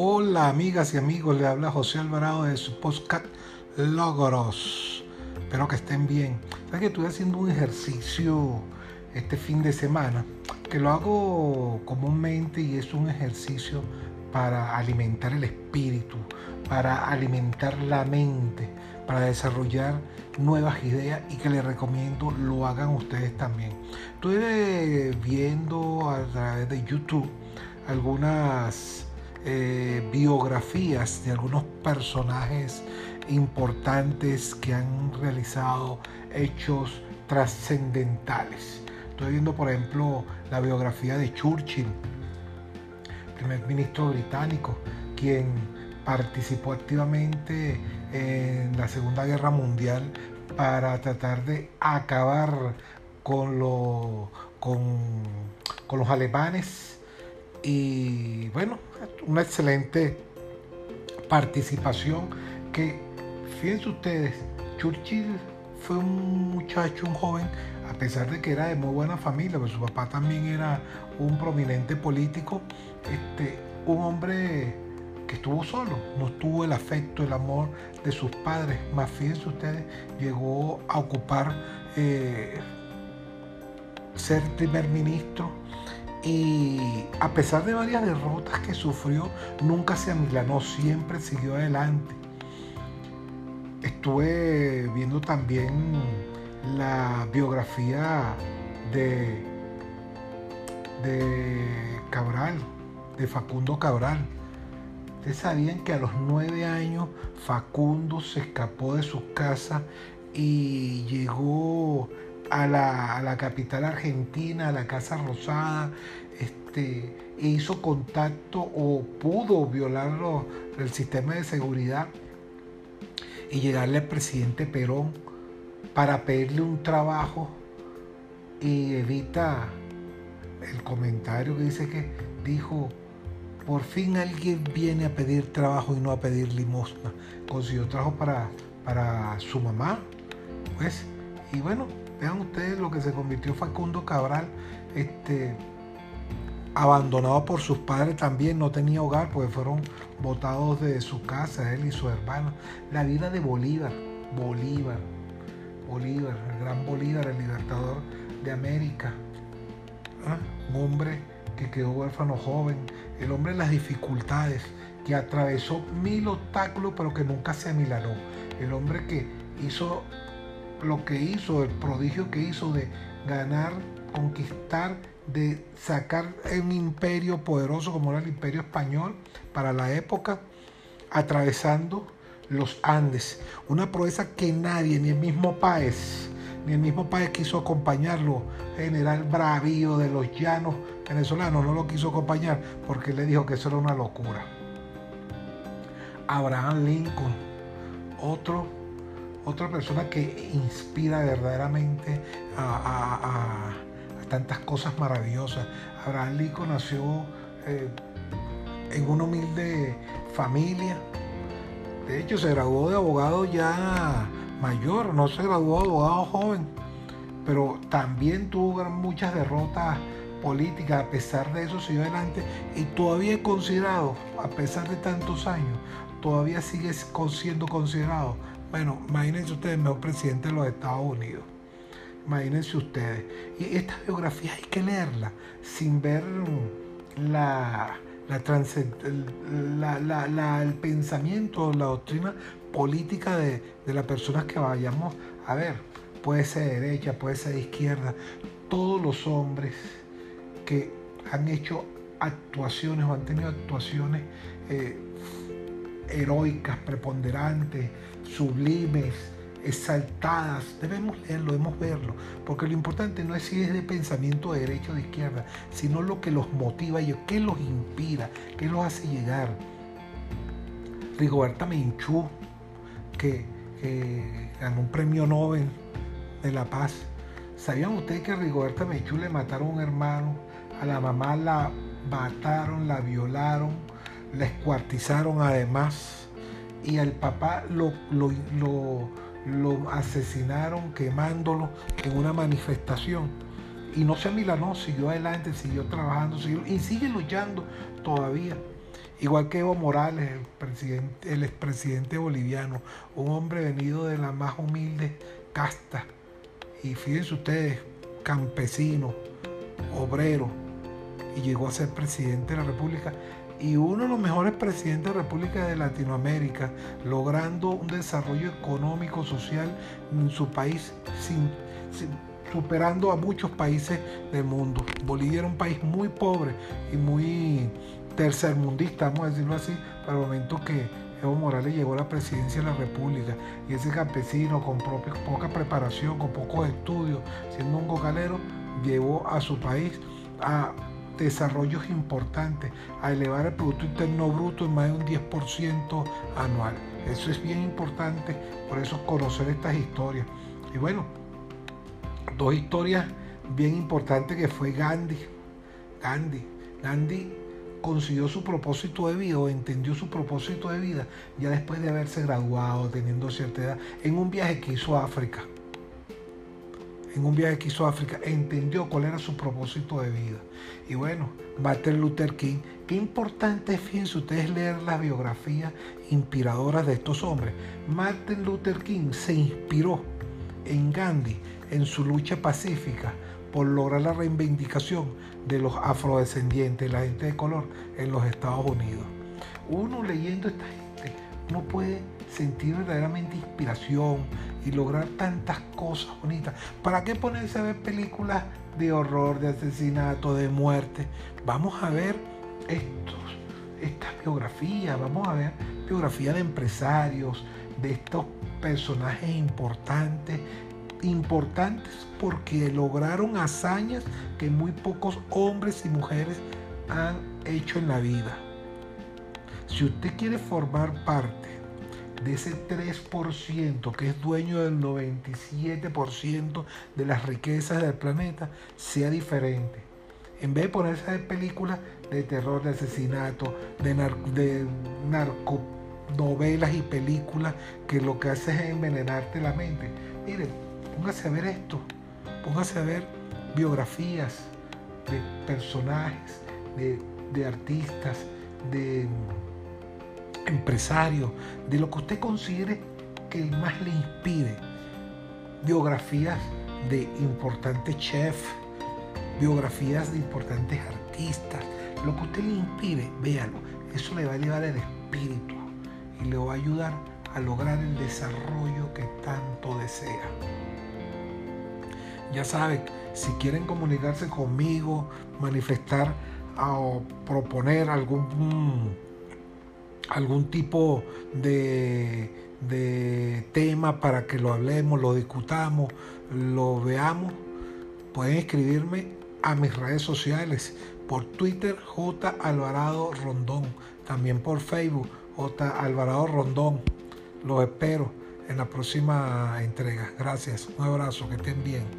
Hola amigas y amigos, le habla José Alvarado de su podcast Logros. Espero que estén bien. Sabes que estoy haciendo un ejercicio este fin de semana, que lo hago comúnmente y es un ejercicio para alimentar el espíritu, para alimentar la mente, para desarrollar nuevas ideas y que les recomiendo lo hagan ustedes también. Estuve viendo a través de YouTube algunas eh, biografías de algunos personajes importantes que han realizado hechos trascendentales. Estoy viendo, por ejemplo, la biografía de Churchill, primer ministro británico, quien participó activamente en la Segunda Guerra Mundial para tratar de acabar con, con, con los alemanes y bueno, una excelente participación que, fíjense ustedes, Churchill fue un muchacho, un joven, a pesar de que era de muy buena familia, pues su papá también era un prominente político, este, un hombre que estuvo solo, no tuvo el afecto, el amor de sus padres, más fíjense ustedes, llegó a ocupar eh, ser primer ministro y a pesar de varias derrotas que sufrió, nunca se amilanó, siempre siguió adelante. Estuve viendo también la biografía de, de Cabral, de Facundo Cabral. Ustedes sabían que a los nueve años Facundo se escapó de su casa y llegó a la, capital argentina, a la Casa Rosada, este, e hizo contacto o pudo violar el sistema de seguridad y llegarle al presidente Perón para pedirle un trabajo y evita el comentario que dice que dijo, por fin alguien viene a pedir trabajo y no a pedir limosna. Consiguió trabajo para, para su mamá, pues, y bueno, Vean ustedes lo que se convirtió Facundo Cabral, este, abandonado por sus padres también, no tenía hogar porque fueron botados de su casa, él y su hermano. La vida de Bolívar, Bolívar, Bolívar, el gran Bolívar, el libertador de América. ¿Ah? Un hombre que quedó huérfano joven, el hombre en las dificultades, que atravesó mil obstáculos pero que nunca se amilanó. El hombre que hizo lo que hizo, el prodigio que hizo de ganar, conquistar, de sacar un imperio poderoso como era el imperio español para la época, atravesando los Andes. Una proeza que nadie, ni el mismo Páez, ni el mismo Páez quiso acompañarlo. General Bravío de los llanos venezolanos no lo quiso acompañar porque le dijo que eso era una locura. Abraham Lincoln, otro otra persona que inspira verdaderamente a, tantas cosas maravillosas. Abraham Lincoln nació eh, en una humilde familia. De hecho, se graduó de abogado ya mayor, no se graduó de abogado joven, pero también tuvo muchas derrotas políticas. A pesar de eso, siguió adelante y todavía considerado, a pesar de tantos años, todavía sigue siendo considerado bueno, imagínense ustedes, mejor presidente de los Estados Unidos. Imagínense ustedes. Y esta biografía hay que leerla sin ver la, la, el pensamiento, la doctrina política de, de las personas que vayamos a ver. Puede ser derecha, puede ser izquierda. Todos los hombres que han hecho actuaciones o han tenido actuaciones eh, heroicas, preponderantes, sublimes, exaltadas. Debemos leerlo, debemos verlo, porque lo importante no es si es de pensamiento de derecha o de izquierda, sino lo que los motiva ellos, qué los inspira, qué los hace llegar. Rigoberta Menchú, que, ganó un premio Nobel de la Paz. ¿Sabían ustedes que a Rigoberta Menchú le mataron a un hermano? A la mamá la mataron, la violaron, la escuartizaron además y al papá lo, lo, asesinaron quemándolo en una manifestación. Y no se amilanó, siguió adelante, siguió trabajando, siguió, y sigue luchando todavía. Igual que Evo Morales, el, presidente, el expresidente boliviano, un hombre venido de la más humilde casta. Y fíjense ustedes, campesino, obrero, y llegó a ser presidente de la República y uno de los mejores presidentes de República de Latinoamérica, logrando un desarrollo económico, social en su país, superando a muchos países del mundo. Bolivia era un país muy pobre y muy tercermundista, vamos a decirlo así, para el momento que Evo Morales llegó a la presidencia de la República y ese campesino con poca preparación, con pocos estudios, siendo un gocalero, llevó a su país a desarrollos importantes, a elevar el Producto Interno Bruto en más de un 10% anual. Eso es bien importante, por eso conocer estas historias. Y bueno, dos historias bien importantes que fue Gandhi. Gandhi. Gandhi consiguió su propósito de vida o entendió su propósito de vida ya después de haberse graduado, teniendo cierta edad, en un viaje que hizo a África en un viaje que hizo a África, entendió cuál era su propósito de vida. Y bueno, Martin Luther King, qué importante es, fíjense ustedes, leer las biografías inspiradoras de estos hombres. Martin Luther King se inspiró en Gandhi, en su lucha pacífica por lograr la reivindicación de los afrodescendientes, la gente de color en los Estados Unidos. Uno leyendo esta gente, uno puede sentir verdaderamente inspiración y lograr tantas cosas bonitas. ¿Para qué ponerse a ver películas de horror, de asesinato, de muerte? Vamos a ver estos, estas biografías, vamos a ver biografías de empresarios, de estos personajes importantes, importantes porque lograron hazañas que muy pocos hombres y mujeres han hecho en la vida. Si usted quiere formar parte de ese 3% que es dueño del 97% de las riquezas del planeta sea diferente. En vez de ponerse a ver películas de terror, de asesinato, de, de narconovelas y películas que lo que hace es envenenarte la mente. Mire, póngase a ver esto, póngase a ver biografías de personajes, de, de artistas, de empresario, de lo que usted considere que más le inspire. Biografías de importantes chefs, biografías de importantes artistas, lo que usted le inspire, véalo. Eso le va a elevar el espíritu y le va a ayudar a lograr el desarrollo que tanto desea. Ya saben, si quieren comunicarse conmigo, manifestar o proponer algún algún tipo de, tema para que lo hablemos, lo discutamos, lo veamos, pueden escribirme a mis redes sociales, por Twitter J Alvarado Rondón, también por Facebook J Alvarado Rondón. Los espero en la próxima entrega. Gracias, un abrazo, que estén bien.